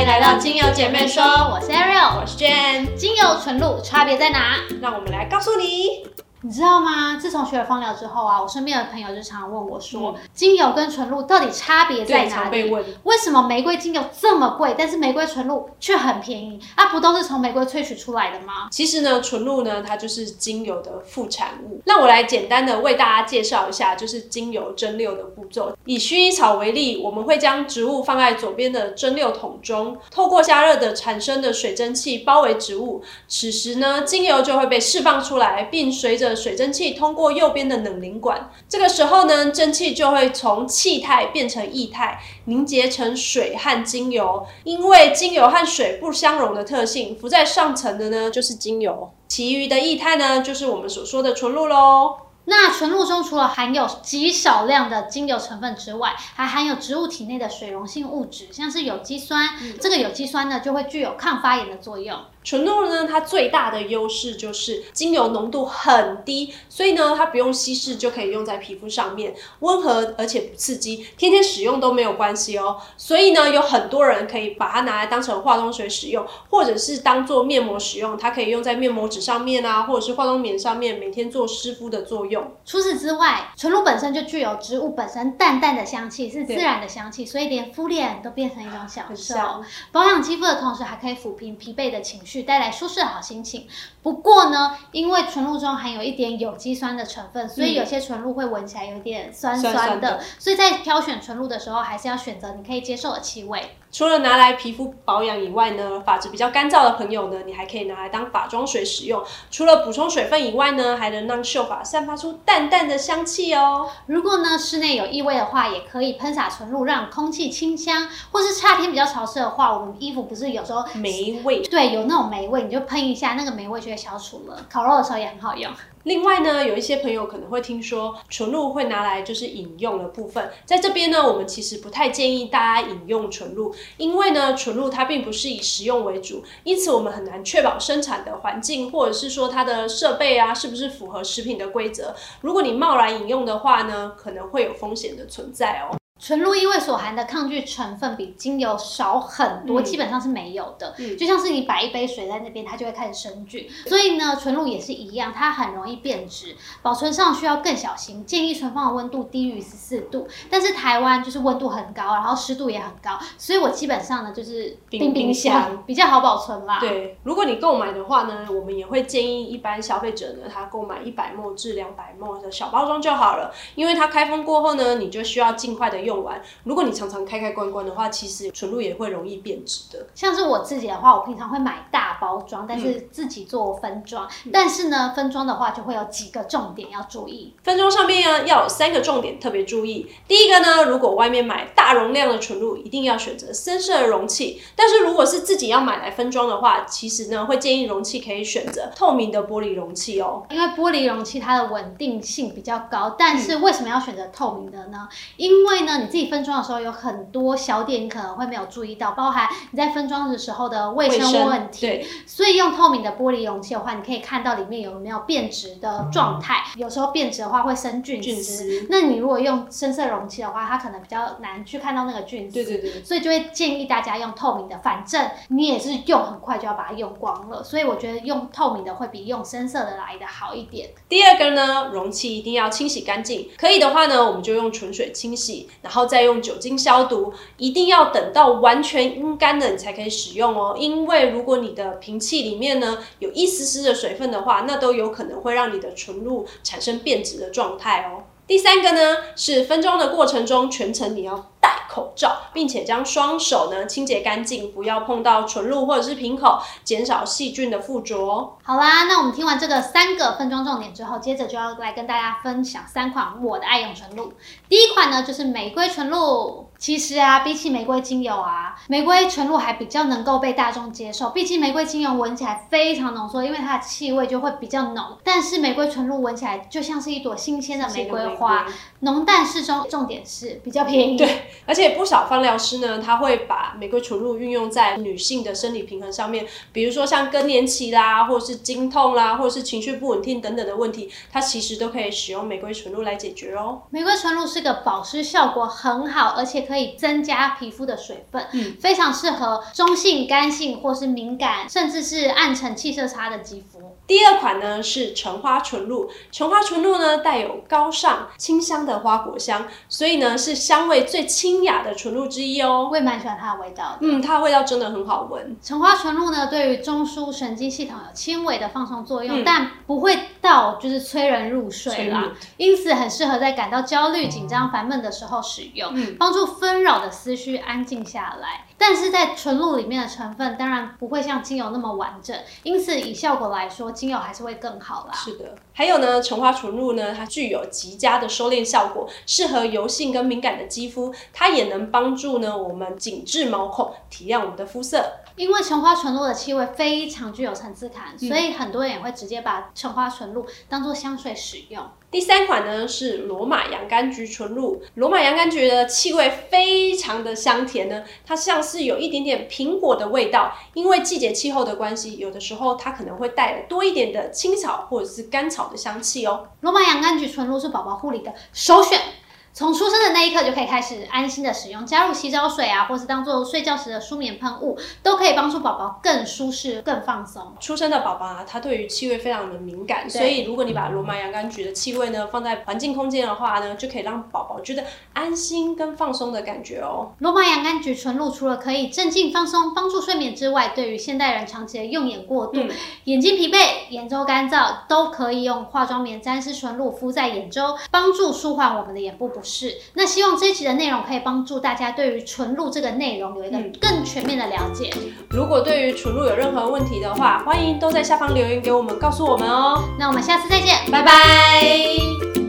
迎来到精油姐妹说，我是 Ariel，我是 Jane，精油纯露差别在哪？让我们来告诉你。你知道吗？自从学了芳疗之后啊，我身边的朋友就常常问我说，精油跟纯露到底差别在哪里？为什么玫瑰精油这么贵，但是玫瑰纯露却很便宜？啊，不都是从玫瑰萃取出来的吗？其实呢，纯露呢，它就是精油的副产物。那我来简单的为大家介绍一下，就是精油蒸馏的步骤。以薰衣草为例，我们会将植物放在左边的蒸馏桶中，透过加热的产生的水蒸气包围植物，此时呢，精油就会被释放出来，并随着水蒸气通过右边的冷凝管，这个时候呢，蒸汽就会从气态变成液态，凝结成水和精油。因为精油和水不相容的特性，浮在上层的呢就是精油，其余的液态呢就是我们所说的纯露喽。那纯露中除了含有极少量的精油成分之外，还含有植物体内的水溶性物质，像是有机酸。这个有机酸呢，就会具有抗发炎的作用。纯露呢，它最大的优势就是精油浓度很低，所以呢，它不用稀释就可以用在皮肤上面，温和而且不刺激，天天使用都没有关系哦。所以呢，有很多人可以把它拿来当成化妆水使用，或者是当做面膜使用，它可以用在面膜纸上面啊，或者是化妆棉上面，每天做湿敷的作用。除此之外，纯露本身就具有植物本身淡淡的香气，是自然的香气，所以连敷脸都变成一种享受。保养肌肤的同时，还可以抚平疲惫的情绪。带来舒适的好心情。不过呢，因为纯露中含有一点有机酸的成分，所以有些纯露会闻起来有点酸酸的。所以在挑选纯露的时候，还是要选择你可以接受的气味。除了拿来皮肤保养以外呢，发质比较干燥的朋友呢，你还可以拿来当发妆水使用。除了补充水分以外呢，还能让秀发散发出淡淡的香气哦。如果呢室内有异味的话，也可以喷洒纯露，让空气清香。或是夏天比较潮湿的话，我们衣服不是有时候霉味？对，有那种霉味，你就喷一下，那个霉味就会消除了。烤肉的时候也很好用。另外呢，有一些朋友可能会听说纯露会拿来就是饮用的部分，在这边呢，我们其实不太建议大家饮用纯露，因为呢，纯露它并不是以食用为主，因此我们很难确保生产的环境或者是说它的设备啊是不是符合食品的规则。如果你贸然饮用的话呢，可能会有风险的存在哦。纯露因为所含的抗菌成分比精油少很多，基本上是没有的。就像是你摆一杯水在那边，它就会开始生菌。所以呢，纯露也是一样，它很容易变质，保存上需要更小心。建议存放的温度低于十四度。但是台湾就是温度很高，然后湿度也很高，所以我基本上呢就是冰冰箱比较好保存啦。对，如果你购买的话呢，我们也会建议一般消费者呢，他购买一百沫至两百沫的小包装就好了，因为它开封过后呢，你就需要尽快的用。用完，如果你常常开开关关的话，其实纯露也会容易变质的。像是我自己的话，我平常会买大包装，但是自己做分装。但是呢，分装的话就会有几个重点要注意。分装上面呢，要有三个重点特别注意。第一个呢，如果外面买大容量的纯露，一定要选择深色的容器。但是如果是自己要买来分装的话，其实呢，会建议容器可以选择透明的玻璃容器哦。因为玻璃容器它的稳定性比较高。但是为什么要选择透明的呢？因为呢。你自己分装的时候有很多小点，你可能会没有注意到，包含你在分装的时候的卫生问题。对，所以用透明的玻璃容器的话，你可以看到里面有没有变质的状态。有时候变质的话会生菌丝，那你如果用深色容器的话，它可能比较难去看到那个菌丝。对对对。所以就会建议大家用透明的，反正你也是用很快就要把它用光了，所以我觉得用透明的会比用深色的来的好一点。第二个呢，容器一定要清洗干净，可以的话呢，我们就用纯水清洗。然然后再用酒精消毒，一定要等到完全阴干了，你才可以使用哦。因为如果你的瓶器里面呢有一丝丝的水分的话，那都有可能会让你的唇露产生变质的状态哦。第三个呢是分装的过程中，全程你要。口罩，并且将双手呢清洁干净，不要碰到唇露或者是瓶口，减少细菌的附着。好啦，那我们听完这个三个分装重点之后，接着就要来跟大家分享三款我的爱用唇露。第一款呢就是玫瑰纯露。其实啊，比起玫瑰精油啊，玫瑰纯露还比较能够被大众接受。毕竟玫瑰精油闻起来非常浓缩，因为它的气味就会比较浓。但是玫瑰纯露闻起来就像是一朵新鲜的玫瑰花，浓淡适中。重点是比较便宜。对，而且不少芳疗师呢，他会把玫瑰纯露运用在女性的生理平衡上面，比如说像更年期啦，或者是经痛啦，或者是情绪不稳定等等的问题，它其实都可以使用玫瑰纯露来解决哦。玫瑰纯露是个保湿效果很好，而且可以增加皮肤的水分，嗯，非常适合中性、干性或是敏感，甚至是暗沉、气色差的肌肤。第二款呢是橙花纯露，橙花纯露呢带有高尚清香的花果香，所以呢是香味最清雅的纯露之一哦。我也蛮喜欢它的味道的。嗯，它的味道真的很好闻。橙花纯露呢，对于中枢神经系统有轻微的放松作用，嗯但不会到就是催人入睡啦，因此很适合在感到焦虑、紧张、烦闷的时候使用，嗯帮助纷扰的思绪安静下来。但是在纯露里面的成分当然不会像精油那么完整，因此以效果来说，精油还是会更好啦。是的，还有呢，橙花纯露呢，它具有极佳的收敛效果，适合油性跟敏感的肌肤，它也能帮助呢我们紧致毛孔，提亮我们的肤色。因为橙花纯露的气味非常具有层次感，嗯所以很多人也会直接把橙花纯露当做香水使用。第三款呢是罗马洋甘菊纯露，罗马洋甘菊的气味非常的香甜呢，它像是有一点点苹果的味道，因为季节气候的关系，有的时候它可能会带多一点的青草或者是甘草的香气哦。罗马洋甘菊纯露是宝宝护理的首选。从出生的那一刻就可以开始安心的使用，加入洗澡水啊，或是当做睡觉时的舒眠喷雾，都可以帮助宝宝更舒适、更放松。出生的宝宝啊，他对于气味非常的敏感，所以如果你把罗马洋甘菊的气味呢放在环境空间的话呢，就可以让宝宝觉得安心跟放松的感觉哦。罗马洋甘菊纯露除了可以镇静放松、帮助睡眠之外，对于现代人长期的用眼过度、嗯眼睛疲惫、眼周干燥，都可以用化妆棉沾湿纯露敷在眼周，帮助舒缓我们的眼部不适。那希望这一集的内容可以帮助大家对于纯露这个内容有一个嗯更全面的了解。如果对于纯露有任何问题的话，欢迎都在下方留言给我们，告诉我们哦。那我们下次再见，拜拜。